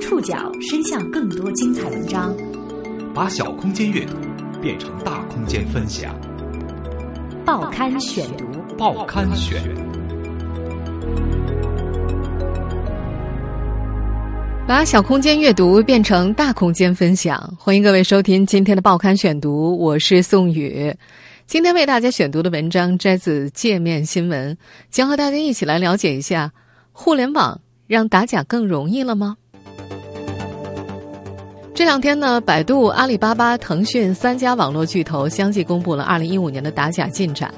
触角伸向更多精彩文章，把小空间阅读变成大空间分享。报刊选读，报刊选。把小空间阅读变成大空间分享，欢迎各位收听今天的报刊选读，我是宋宇。今天为大家选读的文章摘自界面新闻，将和大家一起来了解一下互联网。让打假更容易了吗？这两天呢，百度、阿里巴巴、腾讯三家网络巨头相继公布了二零一五年的打假进展。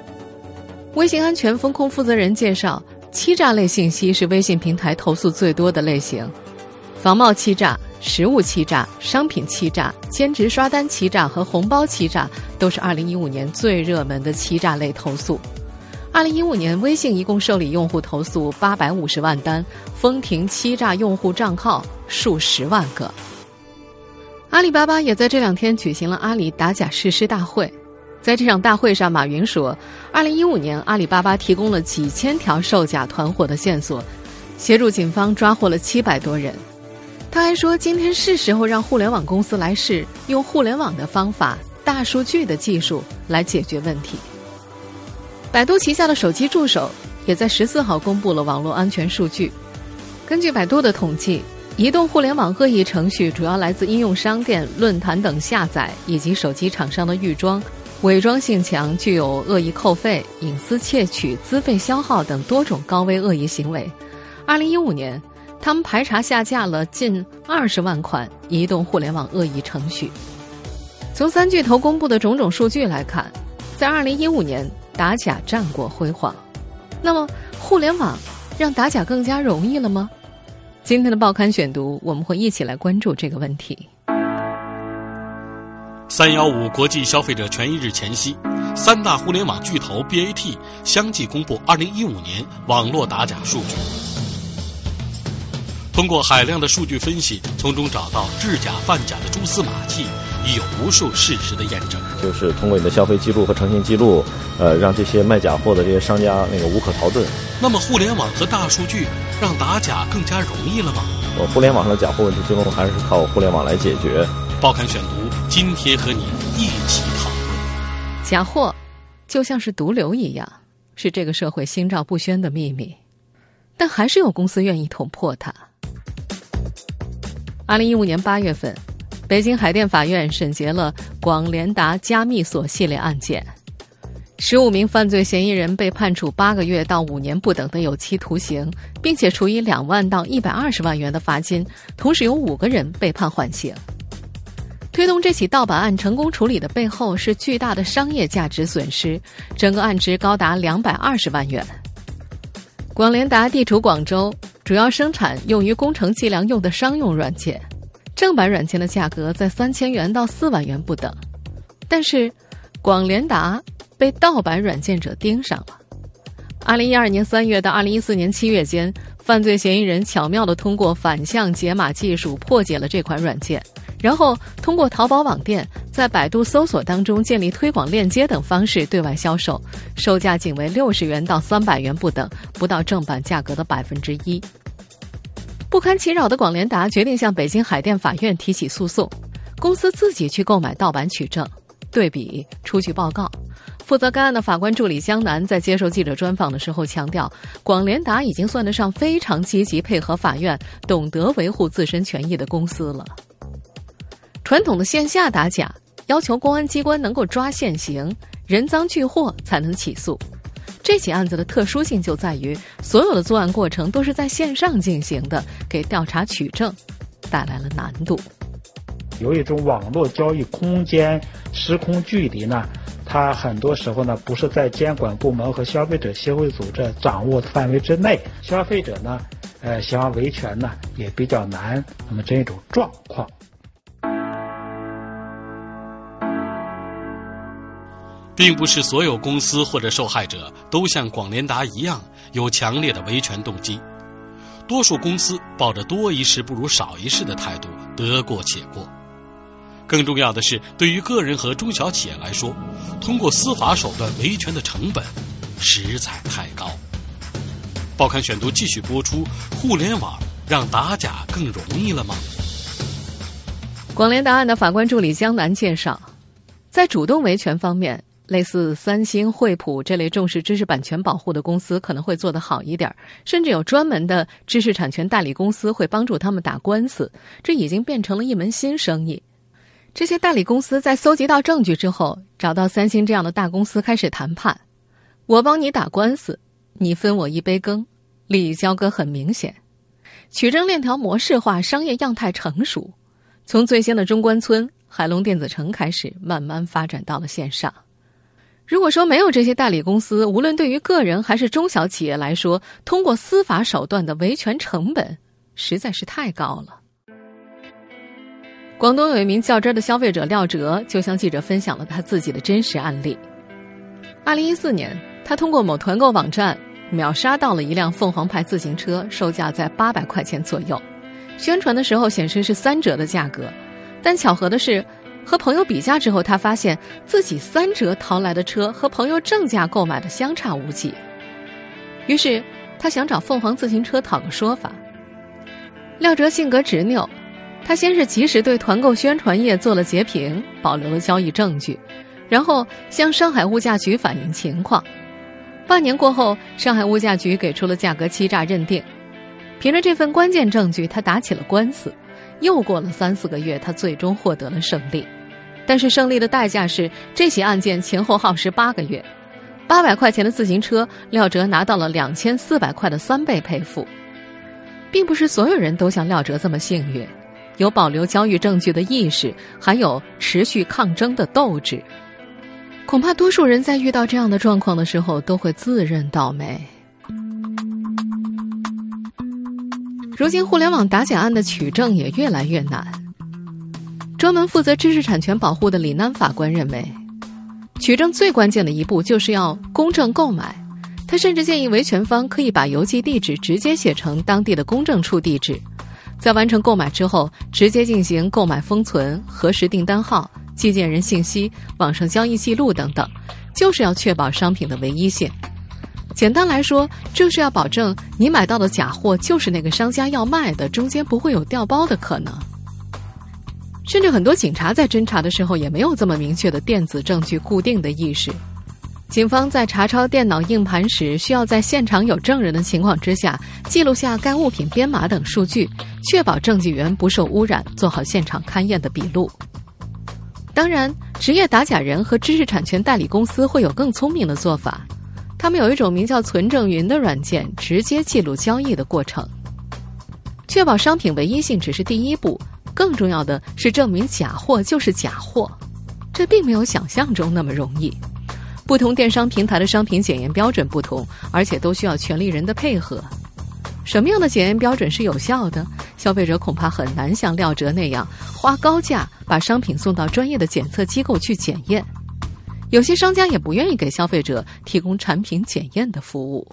微信安全风控负责人介绍，欺诈类信息是微信平台投诉最多的类型，仿冒欺诈、实物欺诈、商品欺诈、兼职刷单欺诈和红包欺诈都是二零一五年最热门的欺诈类投诉。二零一五年，微信一共受理用户投诉八百五十万单，封停欺诈用户账号数十万个。阿里巴巴也在这两天举行了阿里打假誓师大会，在这场大会上，马云说，二零一五年阿里巴巴提供了几千条售假团伙的线索，协助警方抓获了七百多人。他还说，今天是时候让互联网公司来试用互联网的方法、大数据的技术来解决问题。百度旗下的手机助手也在十四号公布了网络安全数据。根据百度的统计，移动互联网恶意程序主要来自应用商店、论坛等下载，以及手机厂商的预装，伪装性强，具有恶意扣费、隐私窃取、资费消耗等多种高危恶意行为。二零一五年，他们排查下架了近二十万款移动互联网恶意程序。从三巨头公布的种种数据来看，在二零一五年。打假战果辉煌，那么互联网让打假更加容易了吗？今天的报刊选读，我们会一起来关注这个问题。三幺五国际消费者权益日前夕，三大互联网巨头 BAT 相继公布二零一五年网络打假数据。通过海量的数据分析，从中找到制假贩假的蛛丝马迹。已有无数事实的验证，就是通过你的消费记录和诚信记录，呃，让这些卖假货的这些商家那个无可逃遁。那么，互联网和大数据让打假更加容易了吗？呃，互联网上的假货问题最终还是靠互联网来解决。报刊选读，今天和你一起讨论。假货就像是毒瘤一样，是这个社会心照不宣的秘密，但还是有公司愿意捅破它。二零一五年八月份。北京海淀法院审结了广联达加密锁系列案件，十五名犯罪嫌疑人被判处八个月到五年不等的有期徒刑，并且处以两万到一百二十万元的罚金，同时有五个人被判缓刑。推动这起盗版案成功处理的背后是巨大的商业价值损失，整个案值高达两百二十万元。广联达地处广州，主要生产用于工程计量用的商用软件。正版软件的价格在三千元到四万元不等，但是广联达被盗版软件者盯上了。二零一二年三月到二零一四年七月间，犯罪嫌疑人巧妙的通过反向解码技术破解了这款软件，然后通过淘宝网店、在百度搜索当中建立推广链接等方式对外销售，售价仅为六十元到三百元不等，不到正版价格的百分之一。不堪其扰的广联达决定向北京海淀法院提起诉讼，公司自己去购买盗版取证，对比出具报告。负责该案的法官助理江南在接受记者专访的时候强调，广联达已经算得上非常积极配合法院、懂得维护自身权益的公司了。传统的线下打假要求公安机关能够抓现行，人赃俱获才能起诉。这起案子的特殊性就在于，所有的作案过程都是在线上进行的，给调查取证带来了难度。有一种网络交易空间、时空距离呢，它很多时候呢不是在监管部门和消费者协会组织掌握的范围之内，消费者呢，呃，想要维权呢也比较难。那么这一种状况。并不是所有公司或者受害者都像广联达一样有强烈的维权动机，多数公司抱着多一事不如少一事的态度，得过且过。更重要的是，对于个人和中小企业来说，通过司法手段维权的成本实在太高。报刊选读继续播出：互联网让打假更容易了吗？广联达案的法官助理江南介绍，在主动维权方面，类似三星、惠普这类重视知识产权保护的公司可能会做得好一点，甚至有专门的知识产权代理公司会帮助他们打官司。这已经变成了一门新生意。这些代理公司在搜集到证据之后，找到三星这样的大公司开始谈判：我帮你打官司，你分我一杯羹，利益交割很明显。取证链条模式化，商业样态成熟。从最先的中关村、海龙电子城开始，慢慢发展到了线上。如果说没有这些代理公司，无论对于个人还是中小企业来说，通过司法手段的维权成本实在是太高了。广东有一名较真的消费者廖哲，就向记者分享了他自己的真实案例。二零一四年，他通过某团购网站秒杀到了一辆凤凰牌自行车，售价在八百块钱左右。宣传的时候显示是三折的价格，但巧合的是，和朋友比价之后，他发现自己三折淘来的车和朋友正价购买的相差无几。于是他想找凤凰自行车讨个说法。廖哲性格执拗，他先是及时对团购宣传页做了截屏，保留了交易证据，然后向上海物价局反映情况。半年过后，上海物价局给出了价格欺诈认定。凭着这份关键证据，他打起了官司。又过了三四个月，他最终获得了胜利。但是胜利的代价是，这起案件前后耗时八个月。八百块钱的自行车，廖哲拿到了两千四百块的三倍赔付。并不是所有人都像廖哲这么幸运，有保留交易证据的意识，还有持续抗争的斗志。恐怕多数人在遇到这样的状况的时候，都会自认倒霉。如今，互联网打假案的取证也越来越难。专门负责知识产权保护的李楠法官认为，取证最关键的一步就是要公证购买。他甚至建议维权方可以把邮寄地址直接写成当地的公证处地址，在完成购买之后，直接进行购买封存、核实订单号、寄件人信息、网上交易记录等等，就是要确保商品的唯一性。简单来说，就是要保证你买到的假货就是那个商家要卖的，中间不会有调包的可能。甚至很多警察在侦查的时候也没有这么明确的电子证据固定的意识。警方在查抄电脑硬盘时，需要在现场有证人的情况之下，记录下该物品编码等数据，确保证据源不受污染，做好现场勘验的笔录。当然，职业打假人和知识产权代理公司会有更聪明的做法。他们有一种名叫“存证云”的软件，直接记录交易的过程。确保商品唯一性只是第一步，更重要的是证明假货就是假货。这并没有想象中那么容易。不同电商平台的商品检验标准不同，而且都需要权利人的配合。什么样的检验标准是有效的？消费者恐怕很难像廖哲那样花高价把商品送到专业的检测机构去检验。有些商家也不愿意给消费者提供产品检验的服务。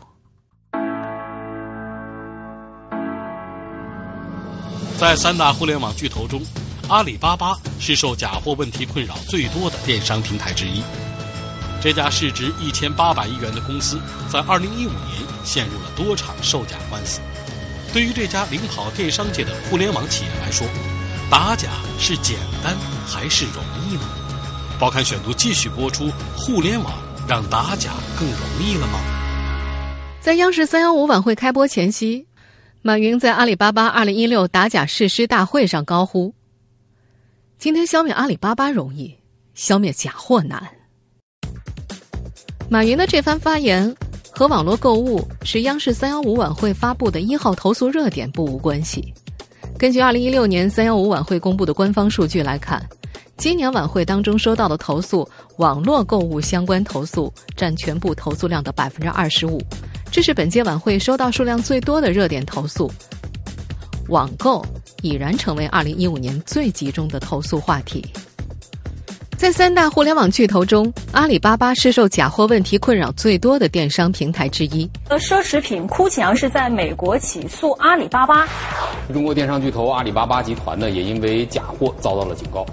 在三大互联网巨头中，阿里巴巴是受假货问题困扰最多的电商平台之一。这家市值一千八百亿元的公司，在二零一五年陷入了多场售假官司。对于这家领跑电商界的互联网企业来说，打假是简单还是容易呢？报刊选读继续播出。互联网让打假更容易了吗？在央视三幺五晚会开播前夕，马云在阿里巴巴二零一六打假誓师大会上高呼：“今天消灭阿里巴巴容易，消灭假货难。”马云的这番发言和网络购物是央视三幺五晚会发布的一号投诉热点不无关系。根据二零一六年三幺五晚会公布的官方数据来看。今年晚会当中收到的投诉，网络购物相关投诉占全部投诉量的百分之二十五，这是本届晚会收到数量最多的热点投诉。网购已然成为二零一五年最集中的投诉话题。在三大互联网巨头中，阿里巴巴是受假货问题困扰最多的电商平台之一。呃，奢侈品哭墙是在美国起诉阿里巴巴。中国电商巨头阿里巴巴集团呢，也因为假货遭到了警告。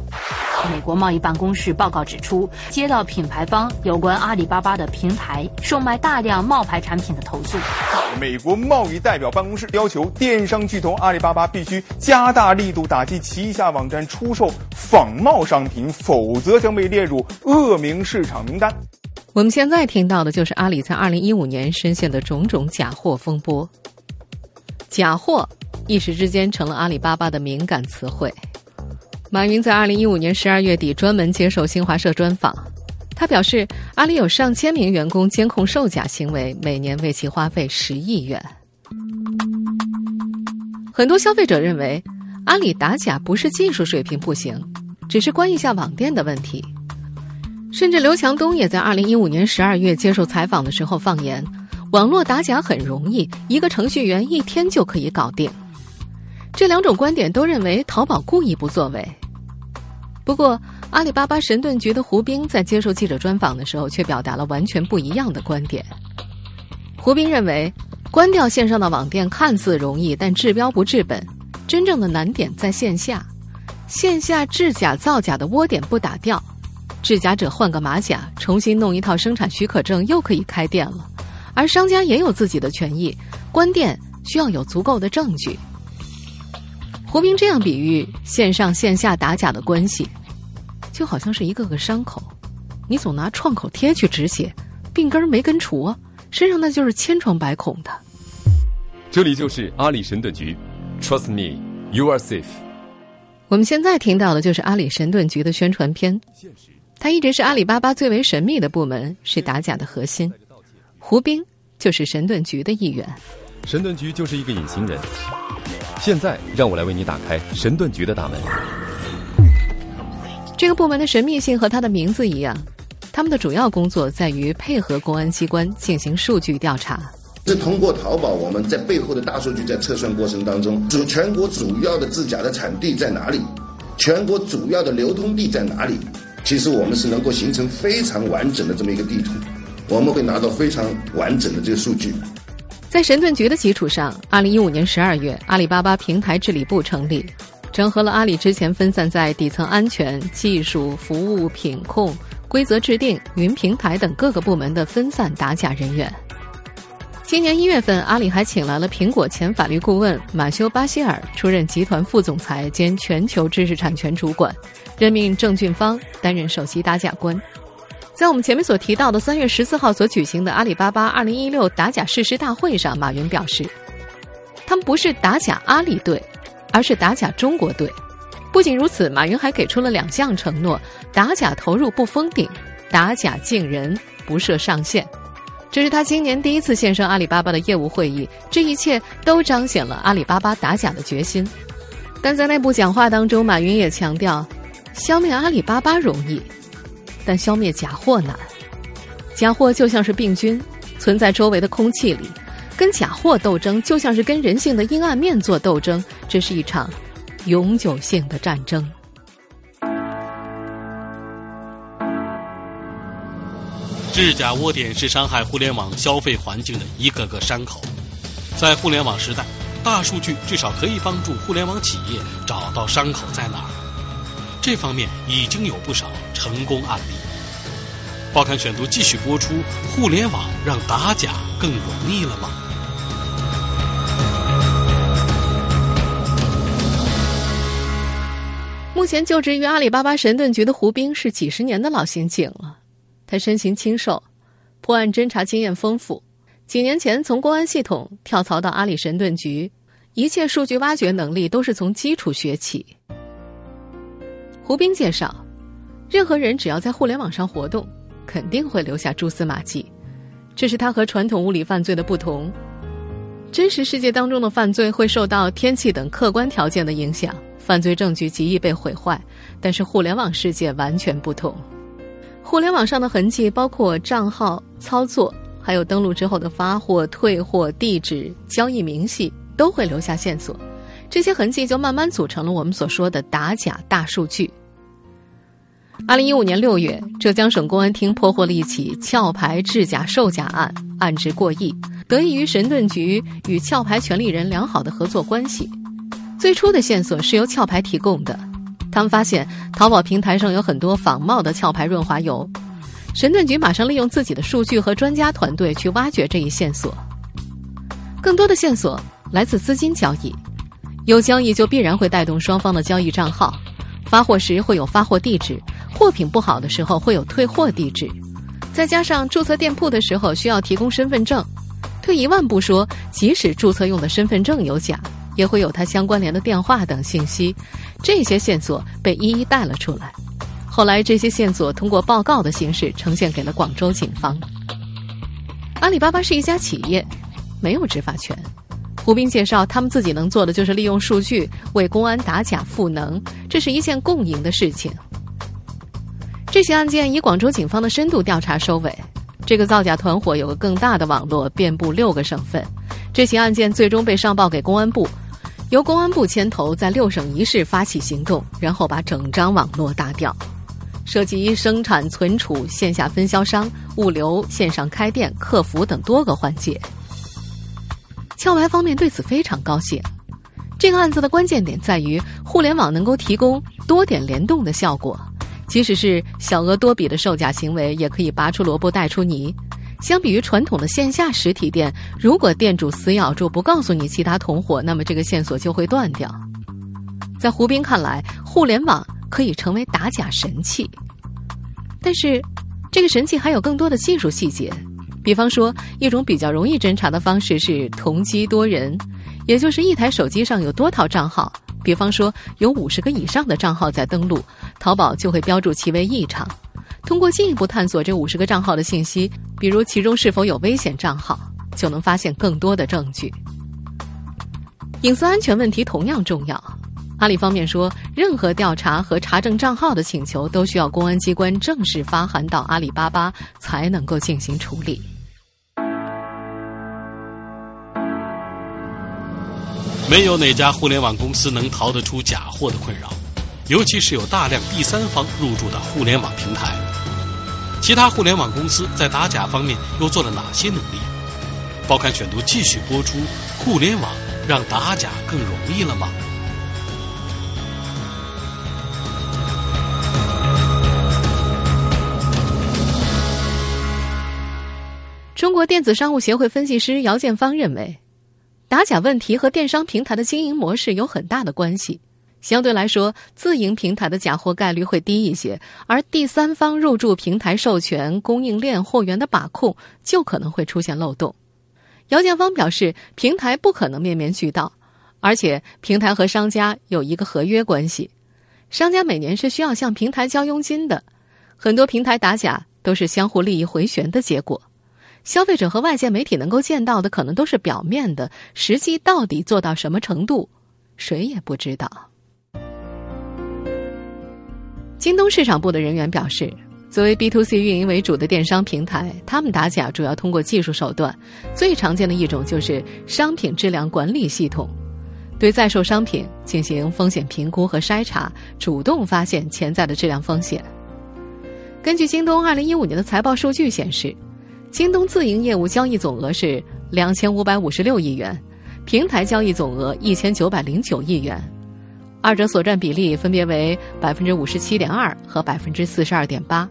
美国贸易办公室报告指出，接到品牌方有关阿里巴巴的平台售卖大量冒牌产品的投诉。美国贸易代表办公室要求电商巨头阿里巴巴必须加大力度打击旗下网站出售仿冒商品，否则将被列入恶名市场名单。我们现在听到的就是阿里在二零一五年深陷的种种假货风波。假货一时之间成了阿里巴巴的敏感词汇。马云在二零一五年十二月底专门接受新华社专访，他表示，阿里有上千名员工监控售假行为，每年为其花费十亿元。很多消费者认为，阿里打假不是技术水平不行，只是关一下网店的问题。甚至刘强东也在二零一五年十二月接受采访的时候放言，网络打假很容易，一个程序员一天就可以搞定。这两种观点都认为淘宝故意不作为。不过，阿里巴巴神盾局的胡兵在接受记者专访的时候，却表达了完全不一样的观点。胡兵认为，关掉线上的网店看似容易，但治标不治本，真正的难点在线下。线下制假造假的窝点不打掉。制假者换个马甲，重新弄一套生产许可证，又可以开店了。而商家也有自己的权益，关店需要有足够的证据。胡兵这样比喻线上线下打假的关系，就好像是一个个伤口，你总拿创口贴去止血，病根没根除啊，身上那就是千疮百孔的。这里就是阿里神盾局，Trust me, you are safe。我们现在听到的就是阿里神盾局的宣传片。它一直是阿里巴巴最为神秘的部门，是打假的核心。胡兵就是神盾局的一员。神盾局就是一个隐形人。现在让我来为你打开神盾局的大门。这个部门的神秘性和它的名字一样，他们的主要工作在于配合公安机关进行数据调查。是通过淘宝，我们在背后的大数据在测算过程当中，主全国主要的制假的产地在哪里，全国主要的流通地在哪里。其实我们是能够形成非常完整的这么一个地图，我们会拿到非常完整的这个数据。在神盾局的基础上，二零一五年十二月，阿里巴巴平台治理部成立，整合了阿里之前分散在底层安全、技术、服务、品控、规则制定、云平台等各个部门的分散打假人员。今年一月份，阿里还请来了苹果前法律顾问马修·巴希尔出任集团副总裁兼全球知识产权主管，任命郑俊芳担任首席打假官。在我们前面所提到的三月十四号所举行的阿里巴巴二零一六打假誓师大会上，马云表示，他们不是打假阿里队，而是打假中国队。不仅如此，马云还给出了两项承诺：打假投入不封顶，打假进人不设上限。这是他今年第一次现身阿里巴巴的业务会议，这一切都彰显了阿里巴巴打假的决心。但在内部讲话当中，马云也强调，消灭阿里巴巴容易，但消灭假货难。假货就像是病菌，存在周围的空气里，跟假货斗争就像是跟人性的阴暗面做斗争，这是一场永久性的战争。制假窝点是伤害互联网消费环境的一个个伤口。在互联网时代，大数据至少可以帮助互联网企业找到伤口在哪儿。这方面已经有不少成功案例。报刊选读继续播出：互联网让打假更容易了吗？目前就职于阿里巴巴神盾局的胡兵是几十年的老刑警了。他身形清瘦，破案侦查经验丰富。几年前从公安系统跳槽到阿里神盾局，一切数据挖掘能力都是从基础学起。胡斌介绍，任何人只要在互联网上活动，肯定会留下蛛丝马迹。这是他和传统物理犯罪的不同。真实世界当中的犯罪会受到天气等客观条件的影响，犯罪证据极易被毁坏。但是互联网世界完全不同。互联网上的痕迹包括账号操作，还有登录之后的发货、退货地址、交易明细，都会留下线索。这些痕迹就慢慢组成了我们所说的打假大数据。二零一五年六月，浙江省公安厅破获了一起壳牌制假售假案，案值过亿，得益于神盾局与壳牌权利人良好的合作关系。最初的线索是由壳牌提供的。他们发现淘宝平台上有很多仿冒的壳牌润滑油。神盾局马上利用自己的数据和专家团队去挖掘这一线索。更多的线索来自资金交易，有交易就必然会带动双方的交易账号，发货时会有发货地址，货品不好的时候会有退货地址，再加上注册店铺的时候需要提供身份证。退一万步说，即使注册用的身份证有假，也会有它相关联的电话等信息，这些线索被一一带了出来。后来，这些线索通过报告的形式呈现给了广州警方。阿里巴巴是一家企业。没有执法权。胡斌介绍，他们自己能做的就是利用数据为公安打假赋能，这是一件共赢的事情。这起案件以广州警方的深度调查收尾。这个造假团伙有个更大的网络，遍布六个省份。这起案件最终被上报给公安部，由公安部牵头在六省一市发起行动，然后把整张网络打掉，涉及生产、存储、线下分销商、物流、线上开店、客服等多个环节。壳牌方面对此非常高兴。这个案子的关键点在于，互联网能够提供多点联动的效果，即使是小额多笔的售假行为，也可以拔出萝卜带出泥。相比于传统的线下实体店，如果店主死咬住不告诉你其他同伙，那么这个线索就会断掉。在胡斌看来，互联网可以成为打假神器，但是这个神器还有更多的技术细节。比方说，一种比较容易侦查的方式是同机多人，也就是一台手机上有多套账号。比方说，有五十个以上的账号在登录，淘宝就会标注其为异常。通过进一步探索这五十个账号的信息，比如其中是否有危险账号，就能发现更多的证据。隐私安全问题同样重要。阿里方面说，任何调查和查证账号的请求都需要公安机关正式发函到阿里巴巴才能够进行处理。没有哪家互联网公司能逃得出假货的困扰，尤其是有大量第三方入驻的互联网平台。其他互联网公司在打假方面又做了哪些努力？报刊选读继续播出：互联网让打假更容易了吗？中国电子商务协会分析师姚建芳认为。打假问题和电商平台的经营模式有很大的关系。相对来说，自营平台的假货概率会低一些，而第三方入驻平台授权、供应链、货源的把控就可能会出现漏洞。姚建芳表示，平台不可能面面俱到，而且平台和商家有一个合约关系，商家每年是需要向平台交佣金的。很多平台打假都是相互利益回旋的结果。消费者和外界媒体能够见到的，可能都是表面的，实际到底做到什么程度，谁也不知道。京东市场部的人员表示，作为 B to C 运营为主的电商平台，他们打假主要通过技术手段，最常见的一种就是商品质量管理系统，对在售商品进行风险评估和筛查，主动发现潜在的质量风险。根据京东二零一五年的财报数据显示。京东自营业务交易总额是两千五百五十六亿元，平台交易总额一千九百零九亿元，二者所占比例分别为百分之五十七点二和百分之四十二点八。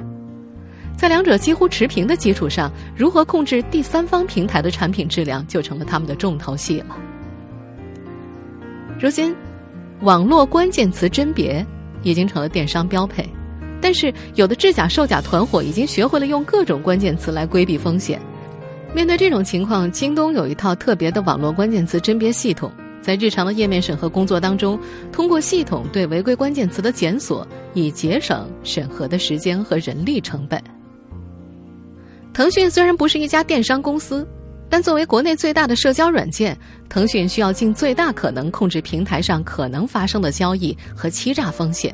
在两者几乎持平的基础上，如何控制第三方平台的产品质量就成了他们的重头戏了。如今，网络关键词甄别已经成了电商标配。但是，有的制假售假团伙已经学会了用各种关键词来规避风险。面对这种情况，京东有一套特别的网络关键词甄别系统，在日常的页面审核工作当中，通过系统对违规关键词的检索，以节省审核的时间和人力成本。腾讯虽然不是一家电商公司，但作为国内最大的社交软件，腾讯需要尽最大可能控制平台上可能发生的交易和欺诈风险。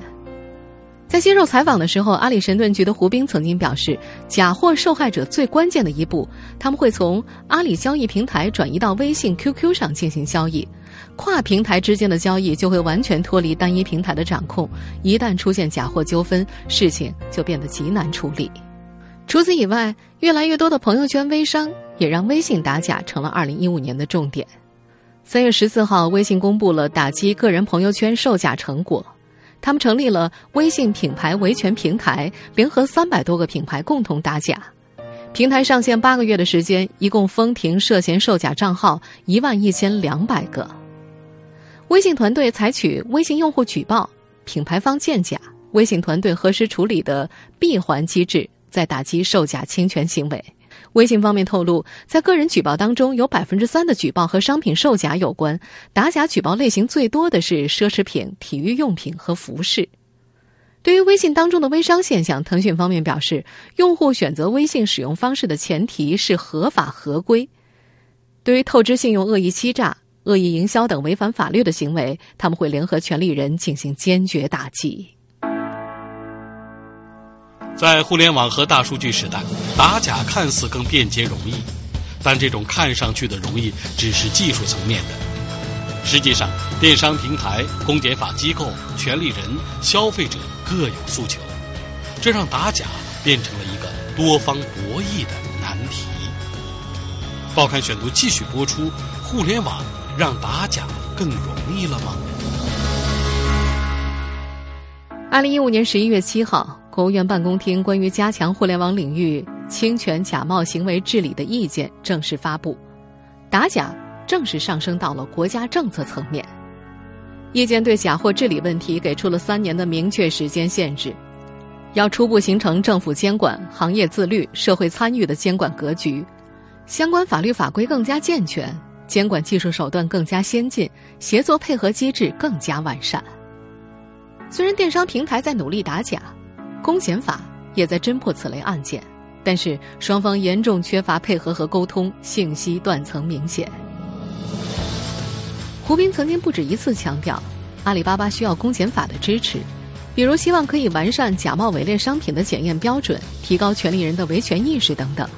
在接受采访的时候，阿里神盾局的胡兵曾经表示，假货受害者最关键的一步，他们会从阿里交易平台转移到微信、QQ 上进行交易，跨平台之间的交易就会完全脱离单一平台的掌控。一旦出现假货纠纷，事情就变得极难处理。除此以外，越来越多的朋友圈微商也让微信打假成了二零一五年的重点。三月十四号，微信公布了打击个人朋友圈售假成果。他们成立了微信品牌维权平台，联合三百多个品牌共同打假。平台上线八个月的时间，一共封停涉嫌售假账号一万一千两百个。微信团队采取微信用户举报、品牌方鉴假、微信团队核实处理的闭环机制，在打击售假侵权行为。微信方面透露，在个人举报当中，有百分之三的举报和商品售假有关，打假举报类型最多的是奢侈品、体育用品和服饰。对于微信当中的微商现象，腾讯方面表示，用户选择微信使用方式的前提是合法合规。对于透支信用、恶意欺诈、恶意营销等违反法律的行为，他们会联合权利人进行坚决打击。在互联网和大数据时代，打假看似更便捷容易，但这种看上去的容易只是技术层面的。实际上，电商平台、公检法机构、权利人、消费者各有诉求，这让打假变成了一个多方博弈的难题。报刊选读继续播出：互联网让打假更容易了吗？二零一五年十一月七号。国务院办公厅关于加强互联网领域侵权假冒行为治理的意见正式发布，打假正式上升到了国家政策层面。意见对假货治理问题给出了三年的明确时间限制，要初步形成政府监管、行业自律、社会参与的监管格局，相关法律法规更加健全，监管技术手段更加先进，协作配合机制更加完善。虽然电商平台在努力打假。公检法也在侦破此类案件，但是双方严重缺乏配合和沟通，信息断层明显。胡斌曾经不止一次强调，阿里巴巴需要公检法的支持，比如希望可以完善假冒伪劣商品的检验标准，提高权利人的维权意识等等。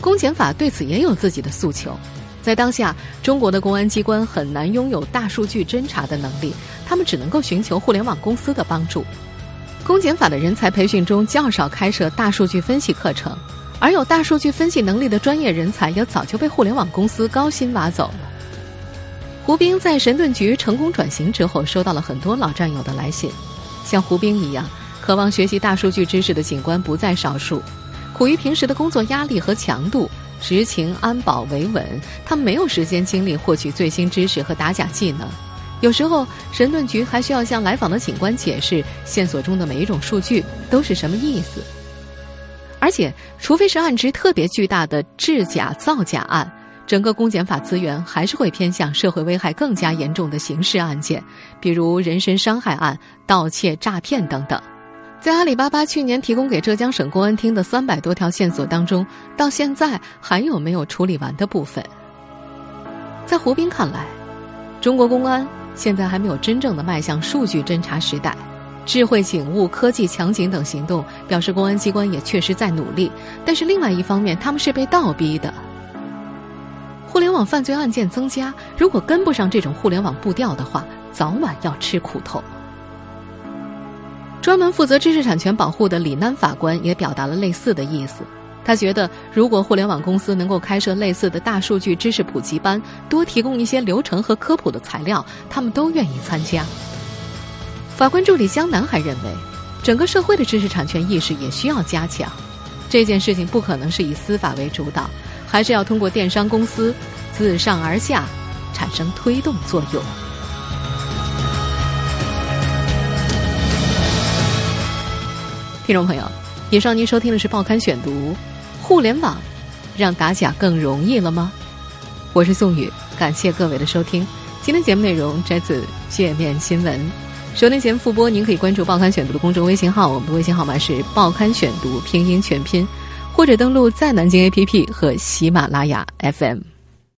公检法对此也有自己的诉求，在当下，中国的公安机关很难拥有大数据侦查的能力，他们只能够寻求互联网公司的帮助。公检法的人才培训中较少开设大数据分析课程，而有大数据分析能力的专业人才也早就被互联网公司高薪挖走了。胡兵在神盾局成功转型之后，收到了很多老战友的来信，像胡兵一样渴望学习大数据知识的警官不在少数。苦于平时的工作压力和强度，执勤安保维稳，他没有时间精力获取最新知识和打假技能。有时候，神盾局还需要向来访的警官解释线索中的每一种数据都是什么意思。而且，除非是案值特别巨大的制假造假案，整个公检法资源还是会偏向社会危害更加严重的刑事案件，比如人身伤害案、盗窃、诈骗等等。在阿里巴巴去年提供给浙江省公安厅的三百多条线索当中，到现在还有没有处理完的部分？在胡斌看来，中国公安。现在还没有真正的迈向数据侦查时代，智慧警务、科技强警等行动表示公安机关也确实在努力，但是另外一方面，他们是被倒逼的。互联网犯罪案件增加，如果跟不上这种互联网步调的话，早晚要吃苦头。专门负责知识产权保护的李楠法官也表达了类似的意思。他觉得，如果互联网公司能够开设类似的大数据知识普及班，多提供一些流程和科普的材料，他们都愿意参加。法官助理江南还认为，整个社会的知识产权意识也需要加强。这件事情不可能是以司法为主导，还是要通过电商公司自上而下产生推动作用。听众朋友，以上您收听的是《报刊选读》。互联网让打假更容易了吗？我是宋宇，感谢各位的收听。今天节目内容摘自界面新闻。收听前复播，您可以关注《报刊选读》的公众微信号，我们的微信号码是《报刊选读》拼音全拼，或者登录在南京 APP 和喜马拉雅 FM。